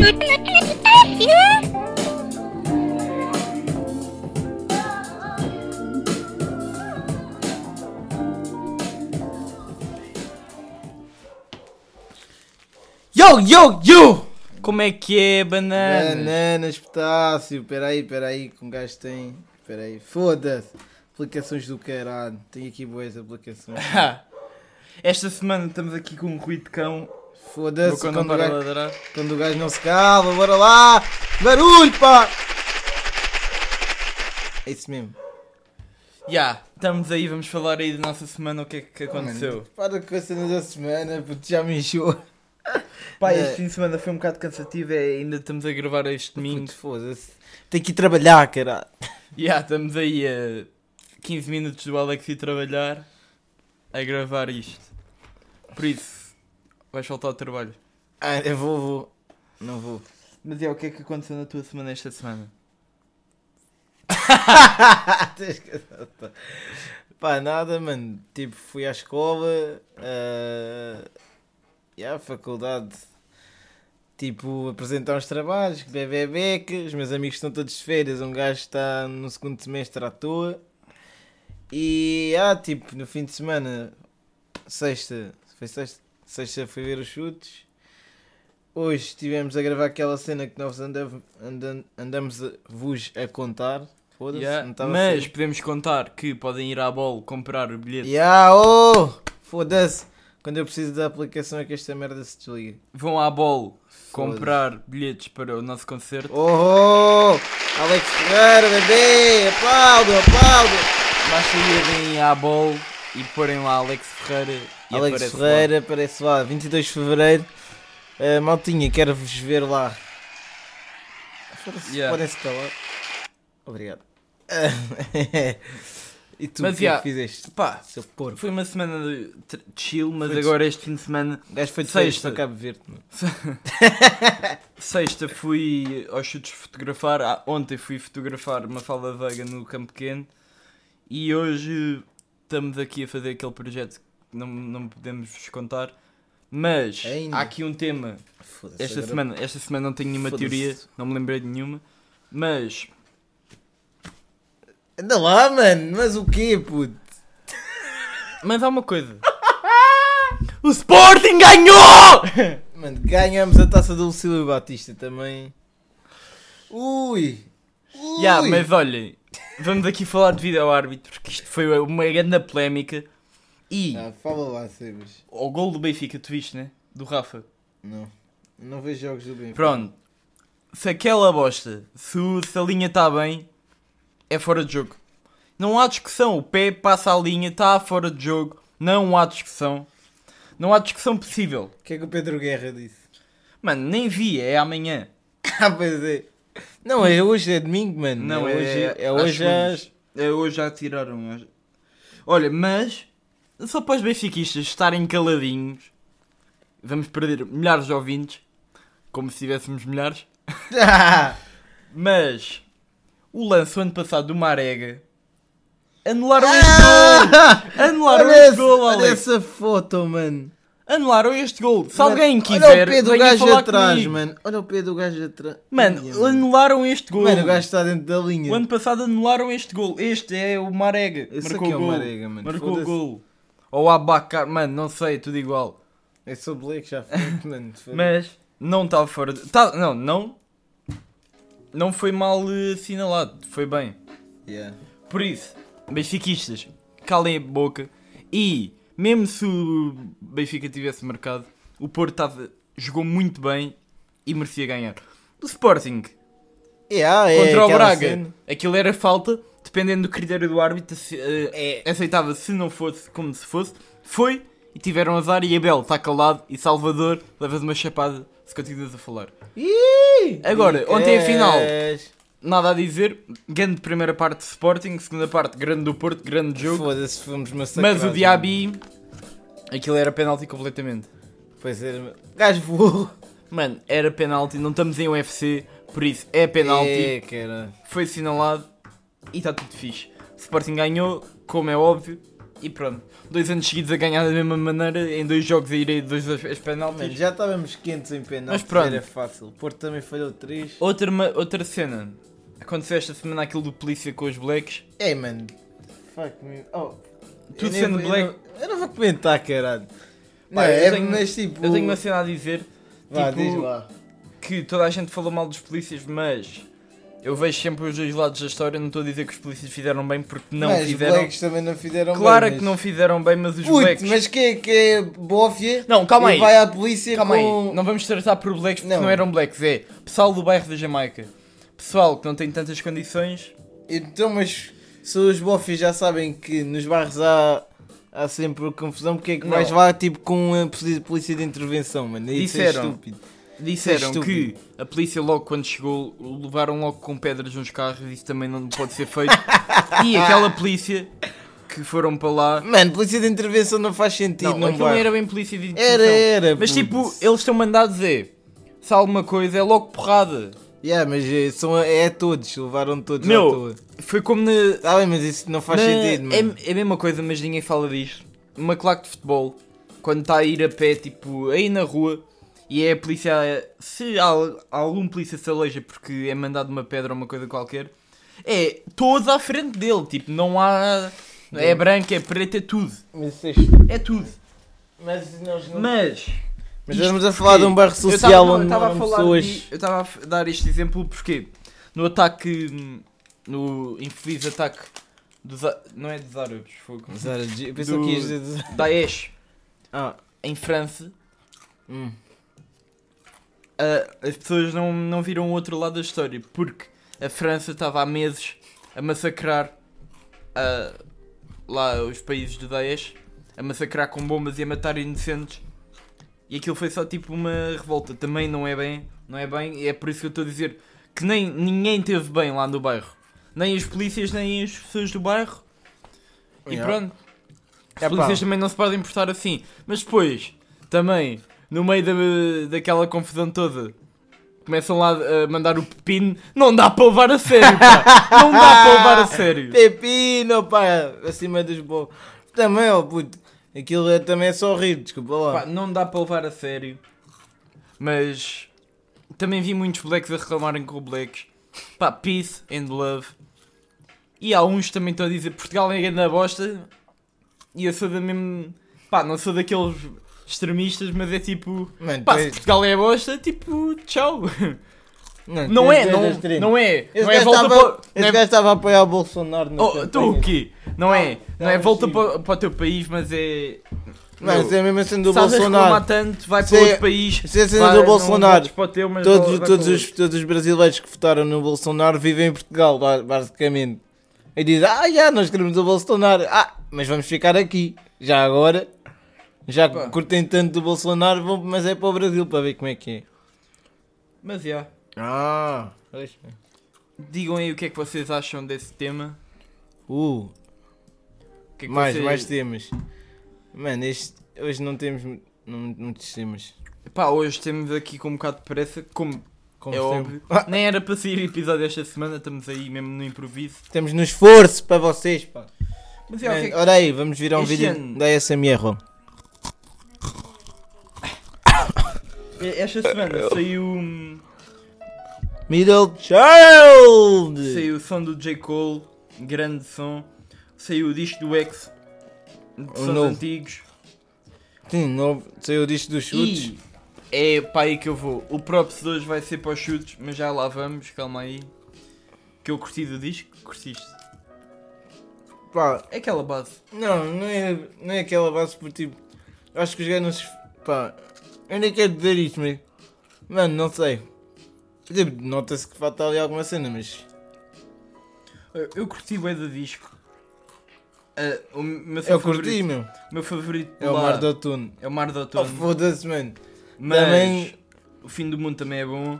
Yo, yo, yo! Como é que é, bananas? Bananas, potássio. Peraí, peraí, que um gajo tem. Peraí, foda-se. Aplicações do caralho. Tenho aqui boas aplicações. Esta semana estamos aqui com um ruído de cão. Foda-se Quando quando, o gajo- ladrar. quando o gajo não se cala. Bora lá! Barulho, pá! É isso mesmo. Já, estamos aí, vamos falar aí da nossa semana, o que é que aconteceu. Mano, para com a cena da semana, puto, já me encheu. Pá, É. este fim de semana foi um bocado cansativo, é, ainda estamos a gravar este domingo. Foda-se. Tenho que ir trabalhar, caralho. Já, estamos aí a 15 minutos do Alex ir trabalhar a gravar isto. Por isso, vais faltar ao trabalho. Ah, eu vou, vou. Não vou. Mas é, o que é que aconteceu na tua semana esta semana? Que- Pá, nada, mano. Tipo, fui à escola. Uh... E à faculdade. Tipo, apresentar uns trabalhos, bebê beca. Os meus amigos estão todos de férias. Um gajo está no segundo semestre à toa. E, ah, tipo, no fim de semana, sexta, foi sexta? Sexta fui ver os chutes. Hoje estivemos a gravar aquela cena que nós andam, andam, andamos a, vos a contar. Estava Mas assim. podemos contar que podem ir à bola comprar o bilhete. Ya, oh! Foda-se! Quando eu preciso da aplicação é que esta merda se desliga. Vão à Foda-se. comprar bilhetes para o nosso concerto. Oh! oh! Alex Ferreira, bebê! Aplaudo, aplaudo! Basta irem à bola e porem lá Alex Ferreira e Alex aparece Ferreira, aparece lá, 22 de Fevereiro. Uh, maltinha, quero-vos ver lá. Yeah. Podem-se calar. Obrigado. e tu, Mas, que é yeah. que fizeste? lá. Pá, Seu porco. foi uma semana de chill, mas Foi agora este fim de semana, O gajo foi de Sexta. Cabo Verde. sexta, fui aos chutes fotografar. Ah, ontem fui fotografar uma falda veiga no Campo Pequeno e hoje estamos aqui a fazer aquele projeto que não, não podemos vos contar. Mas Ainda. há aqui um tema Foda-se, Esta agora- semana, esta semana não tenho nenhuma teoria, não me lembrei de nenhuma. Mas, Anda lá, mano, mas o quê, puto? mas há uma coisa. o Sporting ganhou! Mano, ganhamos a taça do Lucílio Batista também. Ui! Ya, mas olhem, vamos aqui falar de vídeo ao árbitro, porque isto foi uma grande polémica. E Ah, fala lá, Sebas. o gol do Benfica, tu viste, né? Do Rafa. Não. Não vejo jogos do Benfica. Pronto, se aquela bosta, se, se a linha está bem, é fora de jogo. Não há discussão, o pé passa a linha, está fora de jogo, não há discussão. Não há discussão possível. O que é que o Pedro Guerra disse? Mano, nem vi, é amanhã. Ah, pois é. Não, é hoje, é domingo, mano. Não, é, é- hoje. É hoje às. É, hoje já tiraram. Olha, mas só para os benfiquistas estarem caladinhos, vamos perder milhares de ouvintes, como se tivéssemos milhares. Mas o lance o ano passado do Marega anularam este gol! Anularam olha, esse- gol, olha essa foto, mano. Anularam este gol! Se Mano, alguém Olha quiser, o pé do gajo atrás, comigo. mano. Olha o pé do gajo atrás. Mano, anularam este gol! Mano, o gajo está dentro da linha. O ano passado anularam este gol. Este é o Marega. Esse Marcou aqui é o gol. Marega, mano. Marcou o gol. Ou o Abacar, mano, não sei, tudo igual. É só Blake já foi, mano. Mas não estava fora de. Tá, não, não. Não foi mal eh, assinalado. Foi bem. Yeah. Por isso, benfiquistas, calem a boca. E, mesmo se o Benfica tivesse marcado, o Porto tava, jogou muito bem e merecia ganhar. O Sporting Yeah, é contra o Braga, cena. aquilo era falta, dependendo do critério do árbitro, se, eh, É. aceitava se não fosse como se fosse. Foi e tiveram azar. E Abel está calado. E Salvador, levas uma chapada se continuas a falar. Ih, Agora, ontem a final. Nada a dizer. Grande primeira parte de Sporting, segunda parte grande do Porto, grande jogo. Foda-se, fomos massacrados. Mas o Diaby, aquilo era penalti completamente. Pois era. Gajo voou. Mano, era penalti, não estamos em UFC, por isso é penalti. É, cara. Foi assinalado e está tudo fixe. O Sporting ganhou, como é óbvio, E pronto. Dois anos seguidos a ganhar da mesma maneira, em dois jogos a ir a dois as penaltis. Mano, já estávamos quentes em penaltis, Mas pronto. era fácil. O Porto também falhou 3. Outra, outra cena. Aconteceu esta semana aquilo do polícia com os blacks. Ei, mano. Fuck me. Oh. Tu eu nem sendo vou- eu black- não- Eu não vou comentar, caralho. Não, eu é, tenho- mas tipo. Eu tenho uma cena a dizer Vá, tipo- diz lá. que toda a gente falou mal dos polícias, mas eu vejo sempre os dois lados da história. Não estou a dizer que os polícias fizeram bem porque não mas fizeram. os blacks também não fizeram Claro bem. que mas- não fizeram bem, mas os Puto, blacks. mas que é que é bófia? Não, calma aí. vai à polícia Calma com... aí, não vamos tratar por blacks porque Não. não. eram blacks, é pessoal do bairro da Jamaica. Pessoal que não tem tantas condições. Então, mas se os bófias já sabem que nos bairros há, há sempre confusão, porque é que Não. vais lá tipo com a polícia- de intervenção, mano? Isso é Disseram. estúpido. Disseram é que a polícia logo quando chegou levaram logo com pedras nos carros, isso também não pode ser feito. e aquela polícia que foram para lá. Mano, polícia de intervenção não faz sentido, Não, não, aquilo não era bem polícia de Era, intervenção. era. Mas puto. tipo, eles estão mandados é. Se há alguma coisa é logo porrada. Yeah, mas é, são, é todos, levaram todos Meu, à toa. Foi como na. Tá bem, mas isso não faz na- sentido, mano. é, é a mesma coisa, mas ninguém fala disto. Uma claque de futebol, quando está a ir a pé, tipo, aí na rua, e é a polícia. Se há, algum polícia se aleja porque é mandado uma pedra ou uma coisa qualquer, é todos à frente dele. Tipo, não há. É branco, é preto, é tudo. Mas, é. É tudo. mas nós não... Mas. Mas isto estamos a falar de um bairro Eu social não, eu onde falar pessoas... de- eu estava a dar este exemplo porque no ataque, no infeliz ataque dos, não é dos árabes, foi com- Zara, eu pensava que ias dizer... Daesh. Ah, em França, hum. ah, as pessoas não, não viram o outro lado da história porque a França estava há meses a massacrar ah, lá os países do Daesh, a massacrar com bombas e a matar inocentes. E aquilo foi só tipo uma revolta. Também não é bem, não é bem, e é por isso que eu estou a dizer que nem ninguém teve bem lá no bairro. Nem as polícias, nem as pessoas do bairro. E Yeah. pronto. As Epá. polícias também não se podem portar assim. Mas depois, também, no meio da, daquela confusão toda, começam lá a mandar o pepino. Não dá para levar a sério, pá. Não dá para levar a sério. Pepino, pá, acima dos bons. Também, ó puto, aquilo é, também é só rir, desculpa lá. Pá, não dá para levar a sério. Mas também vi muitos blacks a reclamarem com blacks. Pá, peace and love. E há uns que também estão a dizer Portugal é grande bosta. E eu sou da mesmo. Pá, não sou daqueles extremistas, mas é tipo. Mano, Pá, se Portugal é bosta, tipo, tchau. não, tu Não é, não, não é. Esse Não é gajo volta estava- para. Esse é- gajo estava a apoiar o Bolsonaro no Oh, tu o quê? Não é, não é volta para, para o teu país, mas é. Mas é mesmo assim do Estás a reclamar Bolsonaro. tanto, vai Se para é- outro país. Se é assim vai, do Bolsonaro. Todos, todos, os, todos os brasileiros que votaram no Bolsonaro vivem em Portugal, ba- basicamente. E dizem, ah, já, nós queremos o Bolsonaro. Ah, mas vamos ficar aqui. Já agora, já Pá. curtem tanto do Bolsonaro, vão, mas é para o Brasil para ver como é que é. Mas já. Ah, pois. Digam aí o que é que vocês acham desse tema. Uh, O que é que mais, vocês- mais temas. Mano, este, hoje não temos não- muitos temas. Pá, hoje temos aqui com um bocado de pressa, como, Como é sempre. óbvio. Nem era para sair episódio esta semana, estamos aí mesmo no improviso. Temos no esforço para vocês, pá. Mas o que Ora aí, vamos virar um Este vídeo ano- da SMR. esta semana saiu, Middle Child! saiu o som do J. Cole, grande som. Saiu o disco do X, de O sons novo. antigos. Sim, novo, saiu disto dos chutes. E é para aí que eu vou. O Props de hoje vai ser para os chutes, mas já lá vamos, calma aí. Que eu curti do disco, curtiste. Pá, É aquela base. não, não é, não é aquela base por tipo. Acho que os gajos se. Pá, eu nem quero dizer isto, mas. Mano, não sei. Tipo, nota-se que falta ali alguma cena, mas. Eu, eu curti bem do disco. Ah, o meu Eu favorito, curti, meu. meu favorito É o Mar do Outono. é o Mar do Oh, Outono. foda-se, mano. mas também- o fim do mundo também é bom.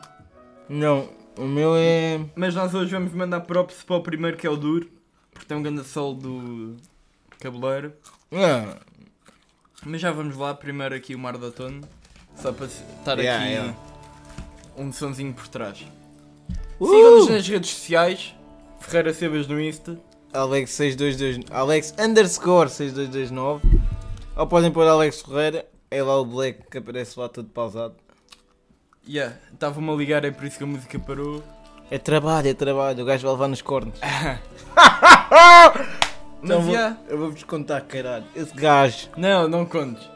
Não, o meu é. Mas nós hoje vamos mandar props para o primeiro que é o Duro. Porque tem um grande sol do cabeleiro. Não, Mas já vamos lá, primeiro aqui o Mar do Outono. Só para estar Yeah, aqui yeah. um sonzinho por trás. Uh! Sigam-nos nas redes sociais. Ferreira Sebas no Insta. Alex 622 Alex underscore 6229 ou podem pôr Alex Ferreira, é lá o Black que aparece lá todo pausado. Yeah, estava-me a ligar, é por isso que a música parou. É trabalho, é trabalho, o gajo vai levar nos cornos. Então vou- yeah. Eu vou-vos contar, caralho. Esse gajo. Não, não contes.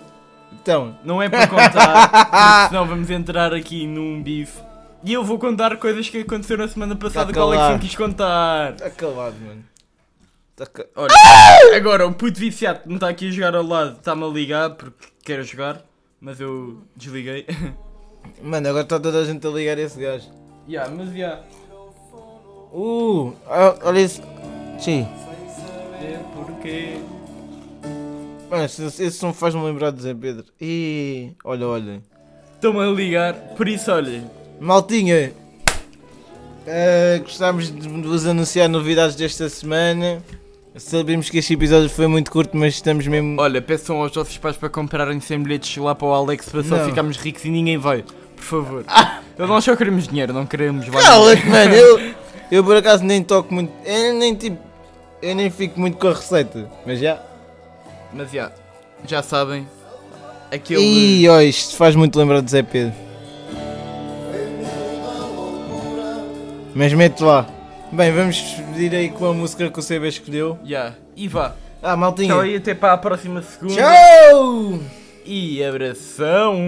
Então, Não é para contar, senão vamos entrar aqui num bife. E eu vou contar coisas que aconteceram na semana passada que o Alex não quis contar. está calado, mano. Tá. Olha, agora o puto viciado não está aqui a jogar ao lado está-me a ligar porque quer jogar, mas eu desliguei. Mano, agora está toda a gente a ligar esse gajo. yeah, mas. Yeah. Uh, ah, olha isso. Sim. É porque. Mano, esse, esse som faz-me lembrar de Zé Pedro. E olha, olha. Estão-me a ligar, por isso olhem. Maltinha, eh, gostávamos de vos anunciar novidades desta semana. Sabemos que este episódio foi muito curto, mas estamos mesmo. Olha, peçam aos vossos pais para comprarem 100 bilhetes lá para o Alex para só Não. ficarmos ricos e ninguém vai. Por favor. Eu nós só queremos dinheiro, não queremos. Cala-te, mano. Eu, eu por acaso nem toco muito. Eu nem tipo. Eu nem fico muito com a receita. Mas já. Mas já, já sabem. Aquele. Ih, ó, isto faz muito lembrar de Zé Pedro. Mas mete lá. Bem, vamos despedir aí com a música que o CB escolheu. Já. E vá. Ah, maltinha. Tchau e até para a próxima segunda. Tchau! E abração.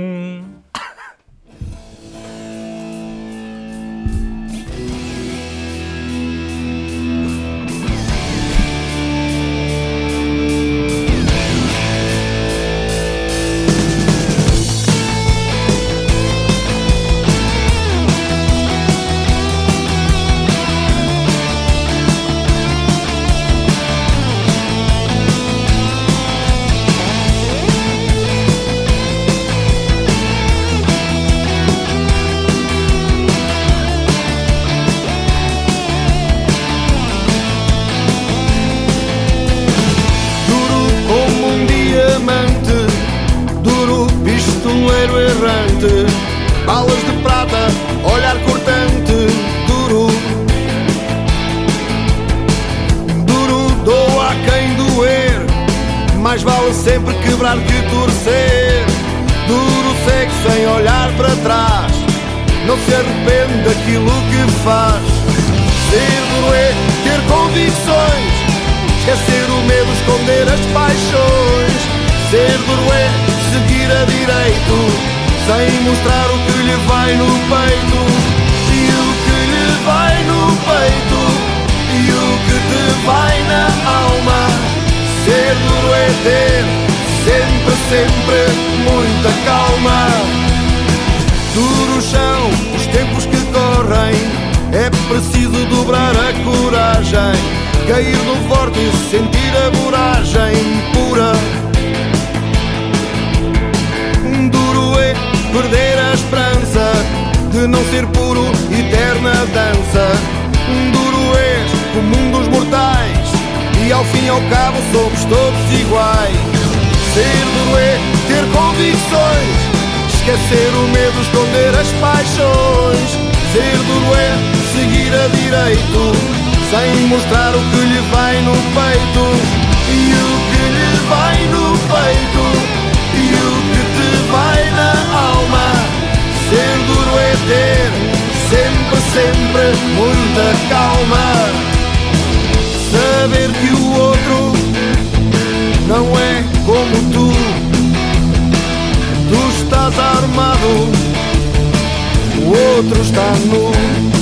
Vale sempre quebrar que torcer. Duro segue sem olhar para trás, não se arrepende daquilo que faz. Ser duro é ter convicções. Esquecer o medo, esconder as paixões Ser duro é seguir a direito Sem mostrar o que lhe vai no peito sempre, muita calma. Duro chão, os tempos que correm É preciso dobrar a coragem Cair do forte e sentir a voragem pura. Duro é perder a esperança De não ser puro, eterna dança. Duro és um dos mortais E ao fim e ao cabo somos todos iguais Ser duro é ter convicções Esquecer o medo, esconder as paixões. Ser duro é seguir a direito Sem mostrar o que lhe vai no peito. E o que lhe vai no peito E o que te vai na alma. Ser duro é ter sempre, sempre muita outro está nu.